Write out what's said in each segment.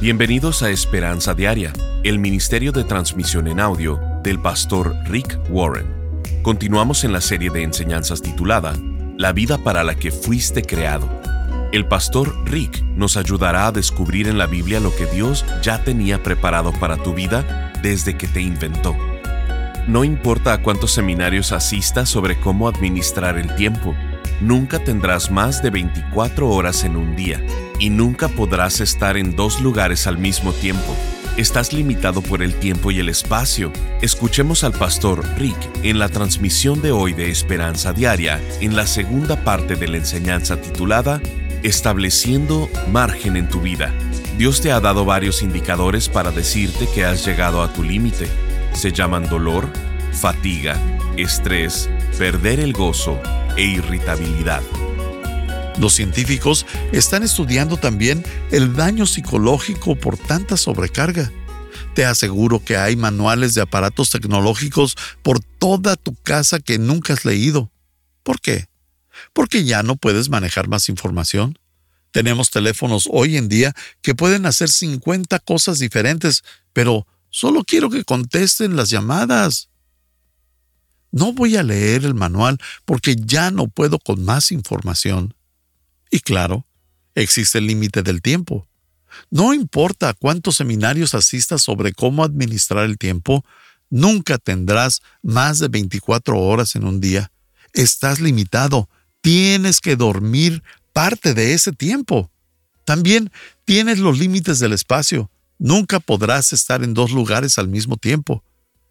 Bienvenidos a Esperanza Diaria, el Ministerio de Transmisión en Audio del pastor Rick Warren. Continuamos en la serie de enseñanzas titulada La vida para la que fuiste creado. El pastor Rick nos ayudará a descubrir en la Biblia lo que Dios ya tenía preparado para tu vida desde que te inventó. No importa a cuántos seminarios asistas sobre cómo administrar el tiempo, nunca tendrás más de 24 horas en un día y nunca podrás estar en dos lugares al mismo tiempo. Estás limitado por el tiempo y el espacio. Escuchemos al pastor Rick en la transmisión de hoy de Esperanza Diaria, en la segunda parte de la enseñanza titulada Estableciendo margen en tu vida. Dios te ha dado varios indicadores para decirte que has llegado a tu límite. Se llaman dolor, fatiga, estrés, perder el gozo e irritabilidad. Los científicos están estudiando también el daño psicológico por tanta sobrecarga. Te aseguro que hay manuales de aparatos tecnológicos por toda tu casa que nunca has leído. ¿Por qué? Porque ya no puedes manejar más información. Tenemos teléfonos hoy en día que pueden hacer 50 cosas diferentes, pero solo quiero que contesten las llamadas. No voy a leer el manual porque ya no puedo con más información. Y claro, existe el límite del tiempo. No importa cuántos seminarios asistas sobre cómo administrar el tiempo, nunca tendrás más de 24 horas en un día. Estás limitado. Tienes que dormir parte de ese tiempo. También tienes los límites del espacio. Nunca podrás estar en dos lugares al mismo tiempo.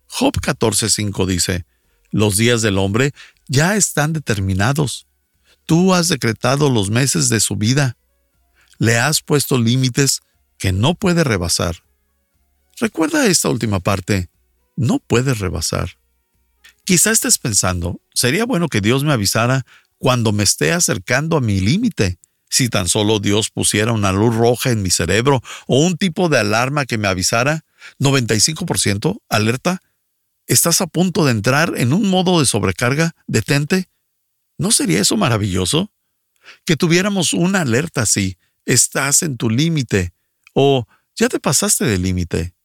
Job 14.5 dice, Los días del hombre ya están determinados. Tú has decretado los meses de su vida. Le has puesto límites que no puede rebasar. Recuerda esta última parte. No puedes rebasar. Quizá estés pensando, sería bueno que Dios me avisara cuando me esté acercando a mi límite. Si tan solo Dios pusiera una luz roja en mi cerebro o un tipo de alarma que me avisara, 95% alerta, estás a punto de entrar en un modo de sobrecarga, detente, ¿No sería eso maravilloso? Que tuviéramos una alerta así, estás en tu límite o ya te pasaste del límite.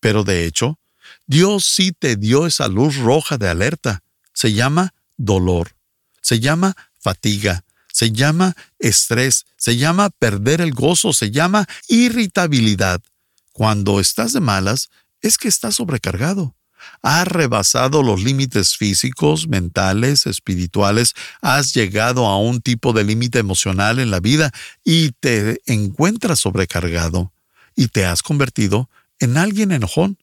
Pero de hecho, Dios sí te dio esa luz roja de alerta. Se llama dolor, se llama fatiga, se llama estrés, se llama perder el gozo, se llama irritabilidad. Cuando estás de malas, es que estás sobrecargado. Has rebasado los límites físicos, mentales, espirituales, has llegado a un tipo de límite emocional en la vida y te encuentras sobrecargado y te has convertido en alguien enojón.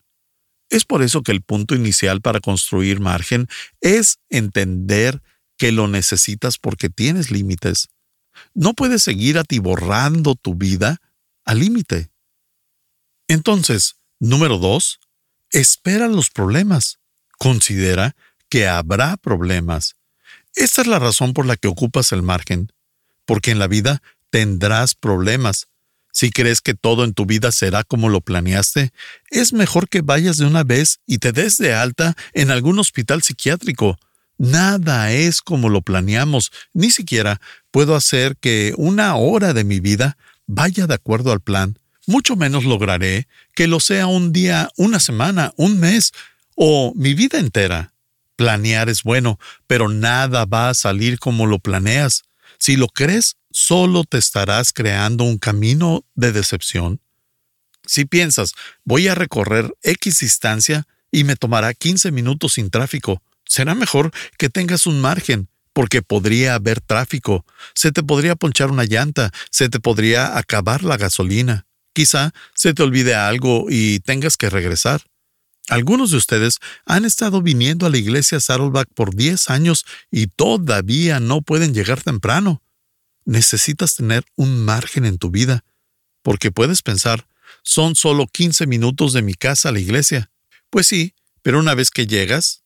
Es por eso que el punto inicial para construir margen es entender que lo necesitas porque tienes límites. No puedes seguir atiborrando tu vida al límite. Entonces, número dos, espera los problemas. Considera que habrá problemas. Esta es la razón por la que ocupas el margen, porque en la vida tendrás problemas. Si crees que todo en tu vida será como lo planeaste, es mejor que vayas de una vez y te des de alta en algún hospital psiquiátrico. Nada es como lo planeamos, ni siquiera puedo hacer que una hora de mi vida vaya de acuerdo al plan mucho menos lograré que lo sea un día, una semana, un mes o mi vida entera. Planear es bueno, pero nada va a salir como lo planeas. Si lo crees, solo te estarás creando un camino de decepción. Si piensas, voy a recorrer X distancia y me tomará 15 minutos sin tráfico, será mejor que tengas un margen, porque podría haber tráfico, se te podría ponchar una llanta, se te podría acabar la gasolina. Quizá se te olvide algo y tengas que regresar. Algunos de ustedes han estado viniendo a la iglesia Saddleback por 10 años y todavía no pueden llegar temprano. Necesitas tener un margen en tu vida, porque puedes pensar, son solo 15 minutos de mi casa a la iglesia. Pues sí, pero una vez que llegas,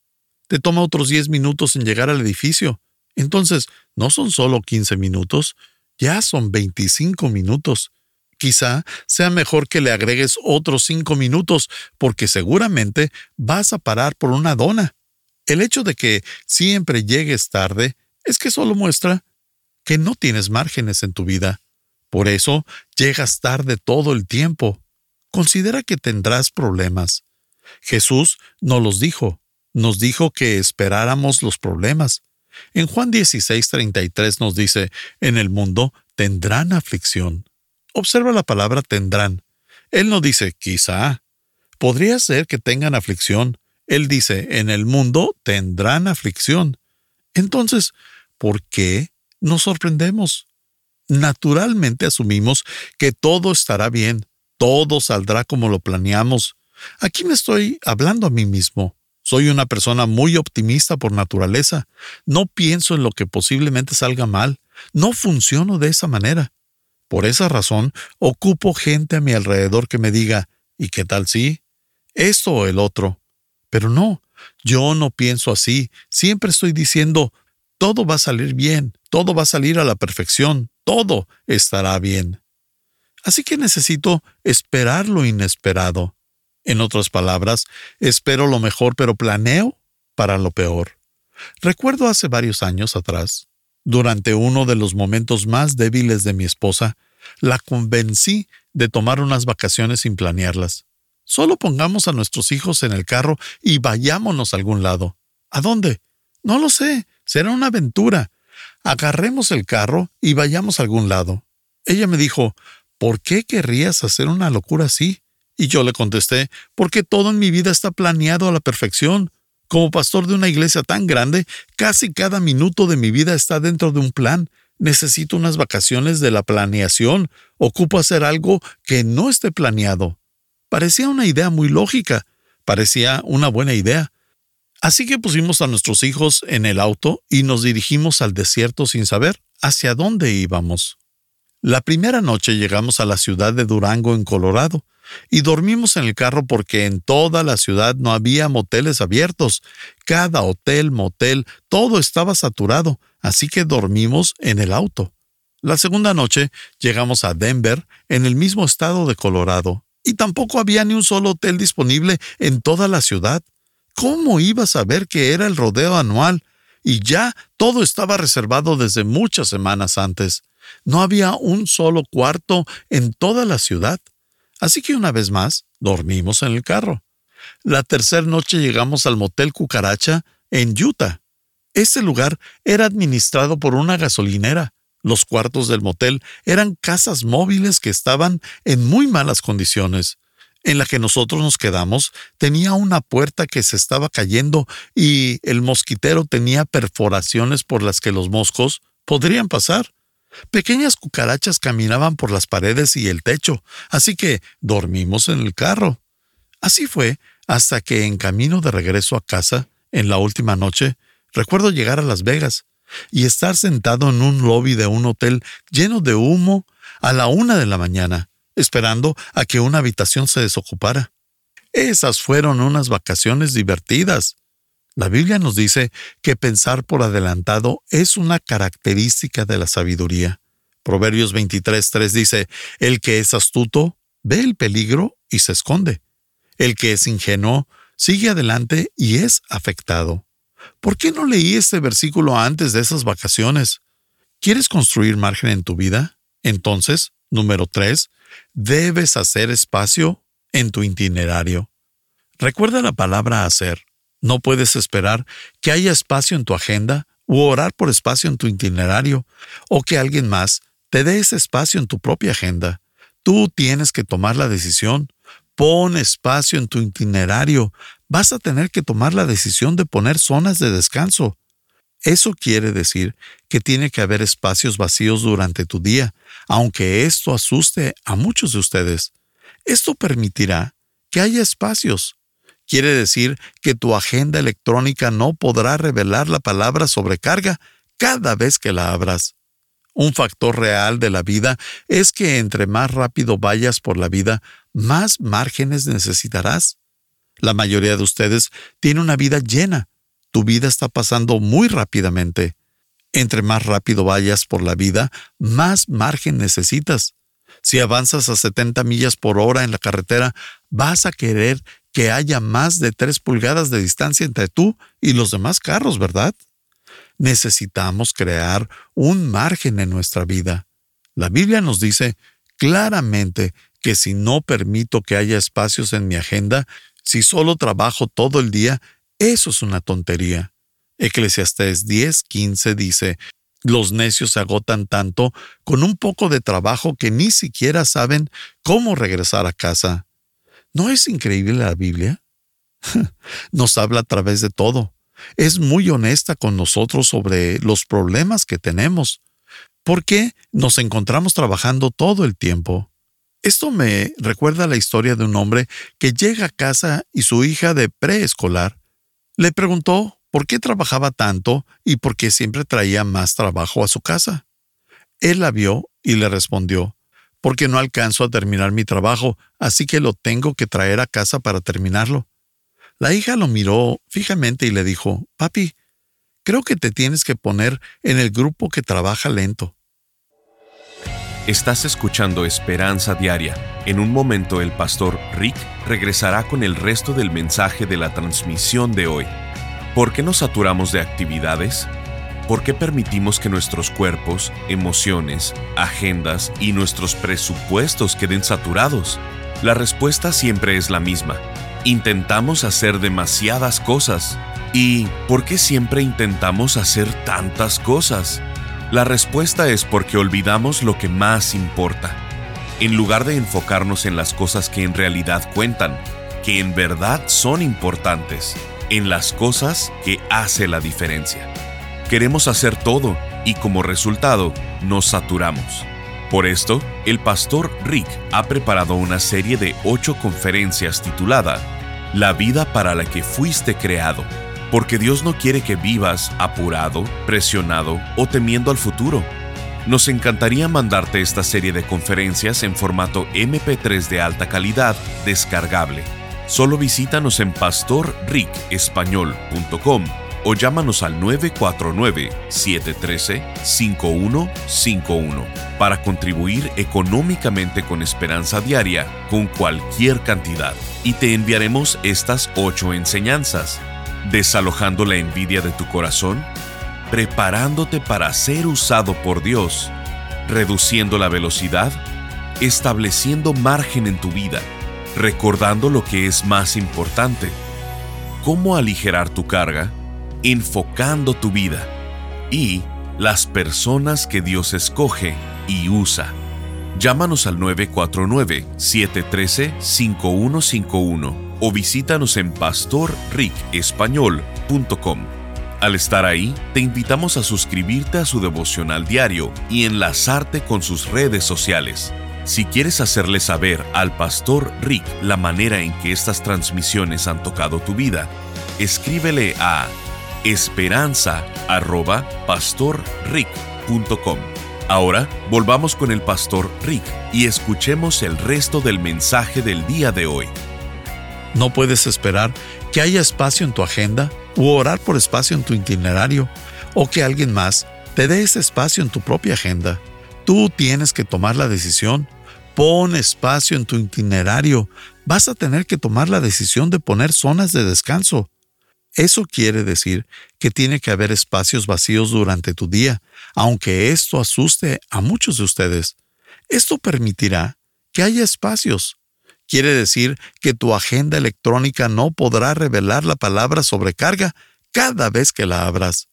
te toma otros 10 minutos en llegar al edificio. Entonces, no son solo 15 minutos, ya son 25 minutos. Quizá sea mejor que le agregues otros cinco minutos porque seguramente vas a parar por una dona. El hecho de que siempre llegues tarde es que solo muestra que no tienes márgenes en tu vida. Por eso llegas tarde todo el tiempo. considera que tendrás problemas. Jesús nos los dijo, nos dijo que esperáramos los problemas. En Juan 16:33 nos dice, en el mundo tendrán aflicción. Observa la palabra tendrán. Él no dice quizá. Podría ser que tengan aflicción. Él dice, en el mundo tendrán aflicción. Entonces, ¿por qué nos sorprendemos? Naturalmente asumimos que todo estará bien, todo saldrá como lo planeamos. Aquí me estoy hablando a mí mismo. Soy una persona muy optimista por naturaleza. No pienso en lo que posiblemente salga mal. No funciono de esa manera. Por esa razón, ocupo gente a mi alrededor que me diga, ¿y qué tal si? Esto o el otro. Pero no, yo no pienso así. Siempre estoy diciendo, todo va a salir bien, todo va a salir a la perfección, todo estará bien. Así que necesito esperar lo inesperado. En otras palabras, espero lo mejor, pero planeo para lo peor. Recuerdo hace varios años atrás, durante uno de los momentos más débiles de mi esposa, la convencí de tomar unas vacaciones sin planearlas. Solo pongamos a nuestros hijos en el carro y vayámonos a algún lado. ¿A dónde? No lo sé. Será una aventura. Agarremos el carro y vayamos a algún lado. Ella me dijo, ¿por qué querrías hacer una locura así? Y yo le contesté, porque todo en mi vida está planeado a la perfección. Como pastor de una iglesia tan grande, casi cada minuto de mi vida está dentro de un plan. Necesito unas vacaciones de la planeación. Ocupo hacer algo que no esté planeado. Parecía una idea muy lógica. Parecía una buena idea. Así que pusimos a nuestros hijos en el auto y nos dirigimos al desierto sin saber hacia dónde íbamos. La primera noche llegamos a la ciudad de Durango, en Colorado, y dormimos en el carro porque en toda la ciudad no había moteles abiertos. Cada hotel, motel, todo estaba saturado, así que dormimos en el auto. La segunda noche llegamos a Denver, en el mismo estado de Colorado, y tampoco había ni un solo hotel disponible en toda la ciudad. ¿Cómo iba a saber que era el rodeo anual? Y ya todo estaba reservado desde muchas semanas antes. No había un solo cuarto en toda la ciudad. Así que una vez más, dormimos en el carro. La tercera noche llegamos al motel Cucaracha en Utah. Ese lugar era administrado por una gasolinera. Los cuartos del motel eran casas móviles que estaban en muy malas condiciones. En la que nosotros nos quedamos tenía una puerta que se estaba cayendo y el mosquitero tenía perforaciones por las que los moscos podrían pasar. Pequeñas cucarachas caminaban por las paredes y el techo, así que dormimos en el carro. Así fue hasta que en camino de regreso a casa, en la última noche, recuerdo llegar a Las Vegas y estar sentado en un lobby de un hotel lleno de humo a la una de la mañana, esperando a que una habitación se desocupara. Esas fueron unas vacaciones divertidas. La Biblia nos dice que pensar por adelantado es una característica de la sabiduría. Proverbios 23.3 dice, El que es astuto ve el peligro y se esconde. El que es ingenuo sigue adelante y es afectado. ¿Por qué no leí este versículo antes de esas vacaciones? ¿Quieres construir margen en tu vida? Entonces, número 3, debes hacer espacio en tu itinerario. Recuerda la palabra hacer. No puedes esperar que haya espacio en tu agenda u orar por espacio en tu itinerario o que alguien más te dé ese espacio en tu propia agenda. Tú tienes que tomar la decisión. Pon espacio en tu itinerario. Vas a tener que tomar la decisión de poner zonas de descanso. Eso quiere decir que tiene que haber espacios vacíos durante tu día, aunque esto asuste a muchos de ustedes. Esto permitirá que haya espacios quiere decir que tu agenda electrónica no podrá revelar la palabra sobrecarga cada vez que la abras. Un factor real de la vida es que entre más rápido vayas por la vida, más márgenes necesitarás. La mayoría de ustedes tiene una vida llena. Tu vida está pasando muy rápidamente. Entre más rápido vayas por la vida, más margen necesitas. Si avanzas a 70 millas por hora en la carretera, vas a querer que haya más de tres pulgadas de distancia entre tú y los demás carros, ¿verdad? Necesitamos crear un margen en nuestra vida. La Biblia nos dice claramente que si no permito que haya espacios en mi agenda, si solo trabajo todo el día, eso es una tontería. Eclesiastés 10:15 dice, los necios se agotan tanto con un poco de trabajo que ni siquiera saben cómo regresar a casa. ¿No es increíble la Biblia? Nos habla a través de todo. Es muy honesta con nosotros sobre los problemas que tenemos. ¿Por qué nos encontramos trabajando todo el tiempo? Esto me recuerda la historia de un hombre que llega a casa y su hija de preescolar le preguntó por qué trabajaba tanto y por qué siempre traía más trabajo a su casa. Él la vio y le respondió, porque no alcanzo a terminar mi trabajo, así que lo tengo que traer a casa para terminarlo. La hija lo miró fijamente y le dijo, Papi, creo que te tienes que poner en el grupo que trabaja lento. Estás escuchando Esperanza Diaria. En un momento el pastor Rick regresará con el resto del mensaje de la transmisión de hoy. ¿Por qué nos saturamos de actividades? ¿Por qué permitimos que nuestros cuerpos, emociones, agendas y nuestros presupuestos queden saturados? La respuesta siempre es la misma. Intentamos hacer demasiadas cosas. ¿Y por qué siempre intentamos hacer tantas cosas? La respuesta es porque olvidamos lo que más importa. En lugar de enfocarnos en las cosas que en realidad cuentan, que en verdad son importantes, en las cosas que hace la diferencia. Queremos hacer todo y como resultado nos saturamos. Por esto, el pastor Rick ha preparado una serie de ocho conferencias titulada La vida para la que fuiste creado porque Dios no quiere que vivas apurado, presionado o temiendo al futuro. Nos encantaría mandarte esta serie de conferencias en formato MP3 de alta calidad descargable. Solo visítanos en pastorricespañol.com o llámanos al 949-713-5151 para contribuir económicamente con Esperanza Diaria con cualquier cantidad. Y te enviaremos estas ocho enseñanzas desalojando la envidia de tu corazón, preparándote para ser usado por Dios, reduciendo la velocidad, estableciendo margen en tu vida, recordando lo que es más importante, cómo aligerar tu carga, enfocando tu vida y las personas que Dios escoge y usa. Llámanos al 949-713-5151 o visítanos en pastorricespañol.com. Al estar ahí, te invitamos a suscribirte a su devocional diario y enlazarte con sus redes sociales. Si quieres hacerle saber al pastor Rick la manera en que estas transmisiones han tocado tu vida, escríbele a esperanza@pastorrick.com. Ahora volvamos con el pastor Rick y escuchemos el resto del mensaje del día de hoy. No puedes esperar que haya espacio en tu agenda u orar por espacio en tu itinerario o que alguien más te dé ese espacio en tu propia agenda. Tú tienes que tomar la decisión. Pon espacio en tu itinerario. Vas a tener que tomar la decisión de poner zonas de descanso. Eso quiere decir que tiene que haber espacios vacíos durante tu día, aunque esto asuste a muchos de ustedes. Esto permitirá que haya espacios. Quiere decir que tu agenda electrónica no podrá revelar la palabra sobrecarga cada vez que la abras.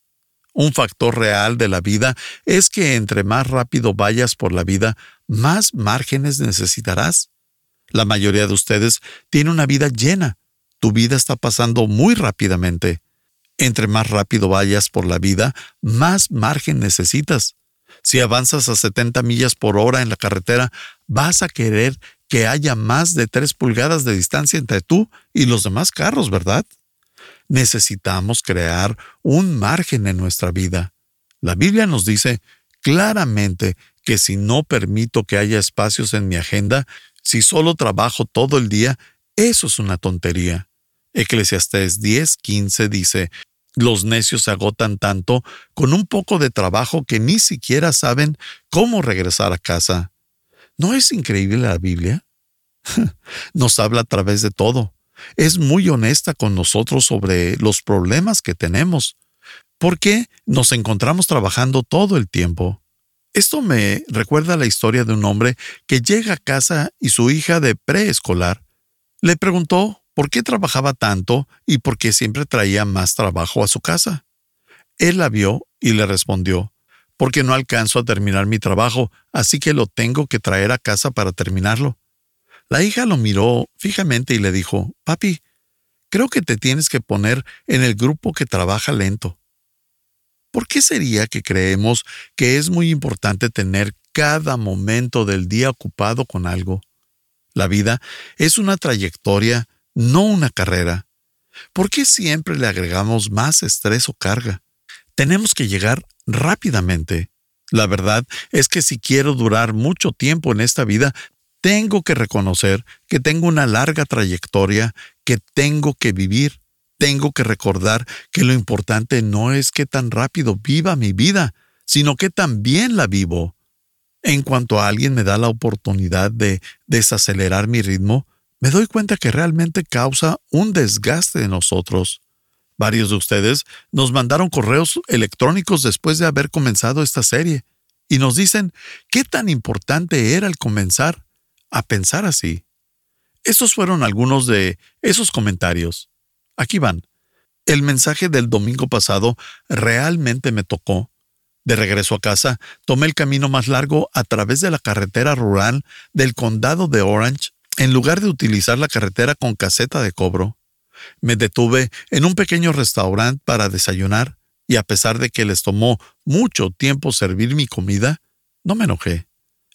Un factor real de la vida es que entre más rápido vayas por la vida, más márgenes necesitarás. La mayoría de ustedes tiene una vida llena, tu vida está pasando muy rápidamente. Entre más rápido vayas por la vida, más margen necesitas. Si avanzas a 70 millas por hora en la carretera, vas a querer que haya más de 3 pulgadas de distancia entre tú y los demás carros, ¿verdad? Necesitamos crear un margen en nuestra vida. La Biblia nos dice claramente que si no permito que haya espacios en mi agenda, si solo trabajo todo el día, eso es una tontería. Eclesiastés 10:15 dice, los necios se agotan tanto con un poco de trabajo que ni siquiera saben cómo regresar a casa. ¿No es increíble la Biblia? Nos habla a través de todo. Es muy honesta con nosotros sobre los problemas que tenemos. ¿Por qué nos encontramos trabajando todo el tiempo? Esto me recuerda la historia de un hombre que llega a casa y su hija de preescolar le preguntó por qué trabajaba tanto y por qué siempre traía más trabajo a su casa. Él la vio y le respondió, porque no alcanzo a terminar mi trabajo, así que lo tengo que traer a casa para terminarlo. La hija lo miró fijamente y le dijo, Papi, creo que te tienes que poner en el grupo que trabaja lento. ¿Por qué sería que creemos que es muy importante tener cada momento del día ocupado con algo? La vida es una trayectoria, no una carrera. ¿Por qué siempre le agregamos más estrés o carga? Tenemos que llegar rápidamente. La verdad es que si quiero durar mucho tiempo en esta vida, tengo que reconocer que tengo una larga trayectoria que tengo que vivir. Tengo que recordar que lo importante no es que tan rápido viva mi vida, sino que también la vivo. En cuanto a alguien me da la oportunidad de desacelerar mi ritmo, me doy cuenta que realmente causa un desgaste en nosotros. Varios de ustedes nos mandaron correos electrónicos después de haber comenzado esta serie y nos dicen qué tan importante era el comenzar a pensar así. Estos fueron algunos de esos comentarios. Aquí van. El mensaje del domingo pasado realmente me tocó. De regreso a casa, tomé el camino más largo a través de la carretera rural del condado de Orange en lugar de utilizar la carretera con caseta de cobro. Me detuve en un pequeño restaurante para desayunar y a pesar de que les tomó mucho tiempo servir mi comida, no me enojé.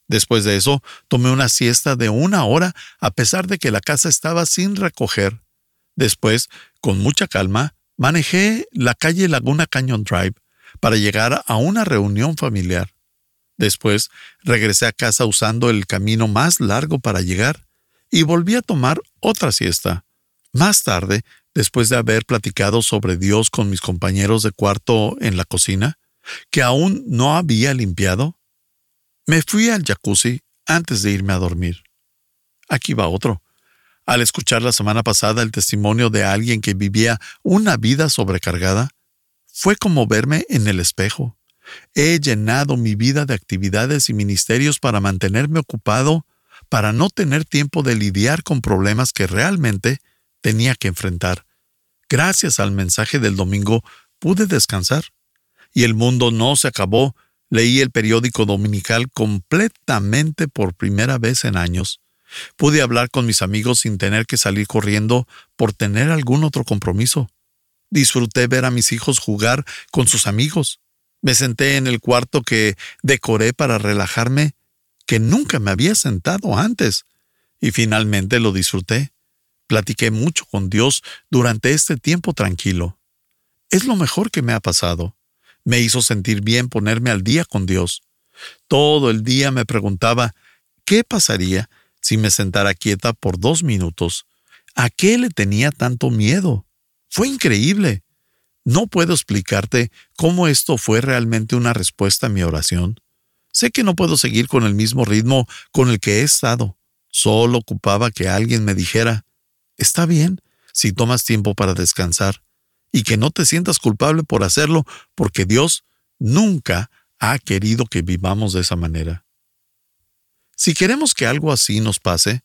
Después de eso, tomé una siesta de una hora a pesar de que la casa estaba sin recoger. Después, con mucha calma, manejé la calle Laguna Canyon Drive para llegar a una reunión familiar. Después, regresé a casa usando el camino más largo para llegar y volví a tomar otra siesta. Más tarde, después de haber platicado sobre Dios con mis compañeros de cuarto en la cocina, que aún no había limpiado, me fui al jacuzzi antes de irme a dormir. Aquí va otro. Al escuchar la semana pasada el testimonio de alguien que vivía una vida sobrecargada, fue como verme en el espejo. He llenado mi vida de actividades y ministerios para mantenerme ocupado, para no tener tiempo de lidiar con problemas que realmente tenía que enfrentar. Gracias al mensaje del domingo pude descansar. Y el mundo no se acabó Leí el periódico dominical completamente por primera vez en años. Pude hablar con mis amigos sin tener que salir corriendo por tener algún otro compromiso. Disfruté ver a mis hijos jugar con sus amigos. Me senté en el cuarto que decoré para relajarme, que nunca me había sentado antes. Y finalmente lo disfruté. Platiqué mucho con Dios durante este tiempo tranquilo. Es lo mejor que me ha pasado. Me hizo sentir bien ponerme al día con Dios. Todo el día me preguntaba, ¿qué pasaría si me sentara quieta por dos minutos? ¿A qué le tenía tanto miedo? Fue increíble. No puedo explicarte cómo esto fue realmente una respuesta a mi oración. Sé que no puedo seguir con el mismo ritmo con el que he estado. Solo ocupaba que alguien me dijera, está bien si tomas tiempo para descansar y que no te sientas culpable por hacerlo, porque Dios nunca ha querido que vivamos de esa manera. Si queremos que algo así nos pase,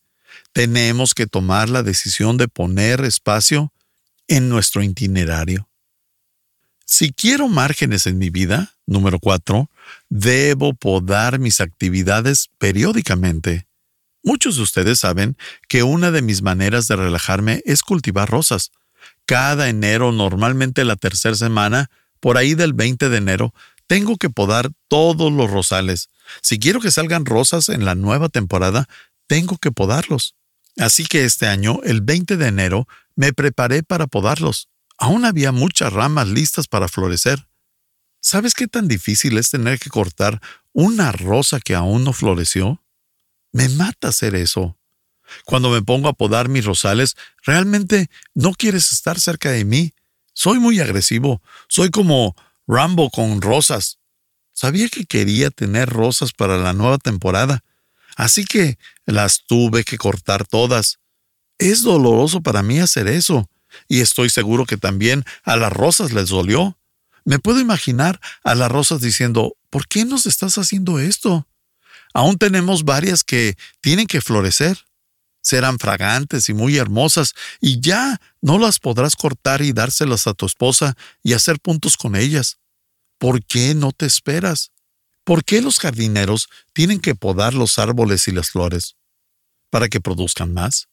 tenemos que tomar la decisión de poner espacio en nuestro itinerario. Si quiero márgenes en mi vida, número cuatro, debo podar mis actividades periódicamente. Muchos de ustedes saben que una de mis maneras de relajarme es cultivar rosas. Cada enero, normalmente la tercera semana, por ahí del 20 de enero, tengo que podar todos los rosales. Si quiero que salgan rosas en la nueva temporada, tengo que podarlos. Así que este año, el 20 de enero, me preparé para podarlos. Aún había muchas ramas listas para florecer. ¿Sabes qué tan difícil es tener que cortar una rosa que aún no floreció? Me mata hacer eso. Cuando me pongo a podar mis rosales, realmente no quieres estar cerca de mí. Soy muy agresivo. Soy como Rambo con rosas. Sabía que quería tener rosas para la nueva temporada, así que las tuve que cortar todas. Es doloroso para mí hacer eso, y estoy seguro que también a las rosas les dolió. Me puedo imaginar a las rosas diciendo, ¿por qué nos estás haciendo esto? Aún tenemos varias que tienen que florecer. Serán fragantes y muy hermosas, y ya no las podrás cortar y dárselas a tu esposa y hacer puntos con ellas. ¿Por qué no te esperas? ¿Por qué los jardineros tienen que podar los árboles y las flores? ¿Para que produzcan más?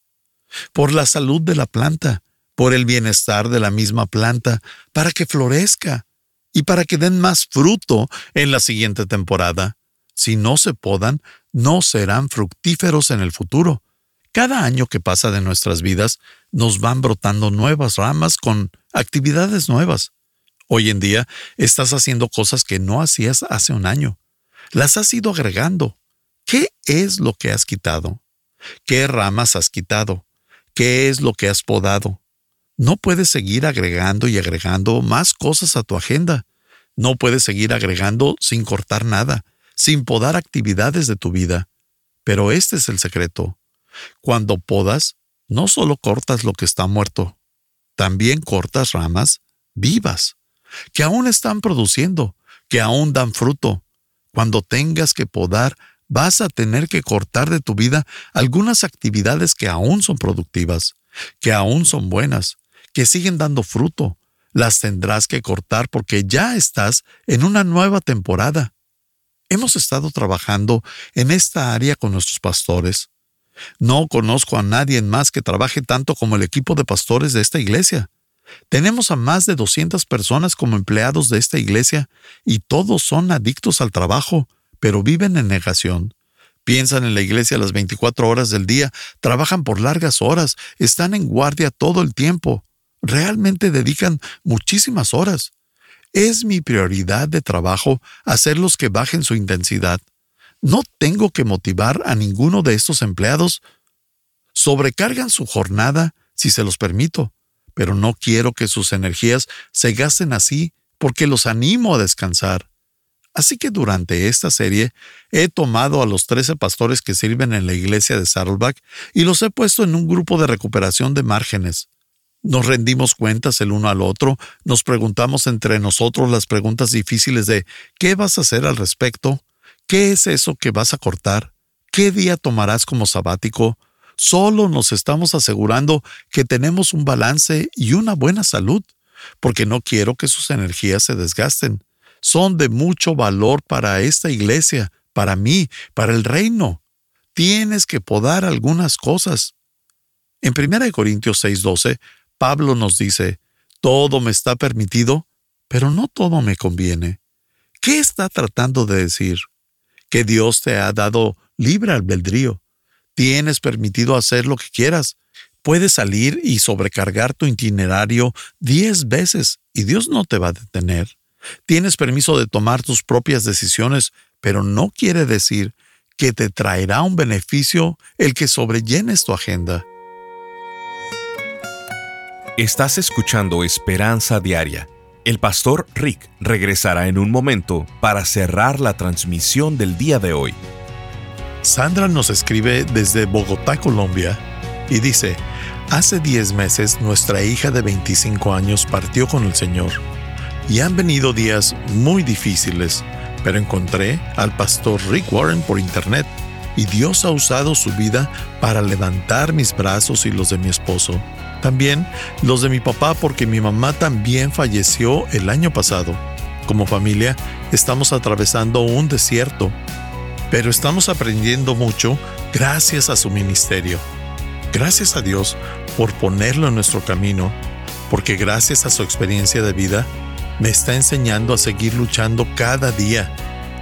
Por la salud de la planta, por el bienestar de la misma planta, para que florezca y para que den más fruto en la siguiente temporada. Si no se podan, no serán fructíferos en el futuro. Cada año que pasa de nuestras vidas nos van brotando nuevas ramas con actividades nuevas. Hoy en día estás haciendo cosas que no hacías hace un año. Las has ido agregando. ¿Qué es lo que has quitado? ¿Qué ramas has quitado? ¿Qué es lo que has podado? No puedes seguir agregando y agregando más cosas a tu agenda. No puedes seguir agregando sin cortar nada, sin podar actividades de tu vida. Pero este es el secreto. Cuando podas, no solo cortas lo que está muerto, también cortas ramas vivas, que aún están produciendo, que aún dan fruto. Cuando tengas que podar, vas a tener que cortar de tu vida algunas actividades que aún son productivas, que aún son buenas, que siguen dando fruto, las tendrás que cortar porque ya estás en una nueva temporada. Hemos estado trabajando en esta área con nuestros pastores. No conozco a nadie más que trabaje tanto como el equipo de pastores de esta iglesia. Tenemos a más de 200 personas como empleados de esta iglesia y todos son adictos al trabajo, pero viven en negación. Piensan en la iglesia las 24 horas del día, trabajan por largas horas, están en guardia todo el tiempo realmente dedican muchísimas horas. Es mi prioridad de trabajo hacerlos que bajen su intensidad. No tengo que motivar a ninguno de estos empleados. Sobrecargan su jornada si se los permito, pero no quiero que sus energías se gasten así porque los animo a descansar. Así que durante esta serie he tomado a los 13 pastores que sirven en la iglesia de Saddleback y los he puesto en un grupo de recuperación de márgenes. Nos rendimos cuentas el uno al otro, nos preguntamos entre nosotros las preguntas difíciles de ¿qué vas a hacer al respecto? ¿Qué es eso que vas a cortar? ¿Qué día tomarás como sabático? Solo nos estamos asegurando que tenemos un balance y una buena salud, porque no quiero que sus energías se desgasten. Son de mucho valor para esta iglesia, para mí, para el reino. Tienes que podar algunas cosas. En 1 Corintios 6:12 Pablo nos dice, todo me está permitido, pero no todo me conviene. ¿Qué está tratando de decir? Que Dios te ha dado libre albedrío. Tienes permitido hacer lo que quieras. Puedes salir y sobrecargar tu itinerario diez veces y Dios no te va a detener. Tienes permiso de tomar tus propias decisiones, pero no quiere decir que te traerá un beneficio el que sobrellenes tu agenda. Estás escuchando Esperanza Diaria. El pastor Rick regresará en un momento para cerrar la transmisión del día de hoy. Sandra nos escribe desde Bogotá, Colombia, y dice, hace 10 meses nuestra hija de 25 años partió con el Señor, y han venido días muy difíciles, pero encontré al pastor Rick Warren por internet, y Dios ha usado su vida para levantar mis brazos y los de mi esposo también los de mi papá porque mi mamá también falleció el año pasado. Como familia estamos atravesando un desierto, pero estamos aprendiendo mucho gracias a su ministerio. Gracias a Dios por ponerlo en nuestro camino, porque gracias a su experiencia de vida me está enseñando a seguir luchando cada día.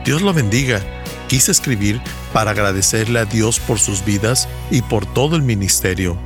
Dios lo bendiga. Quise escribir para agradecerle a Dios por sus vidas y por todo el ministerio.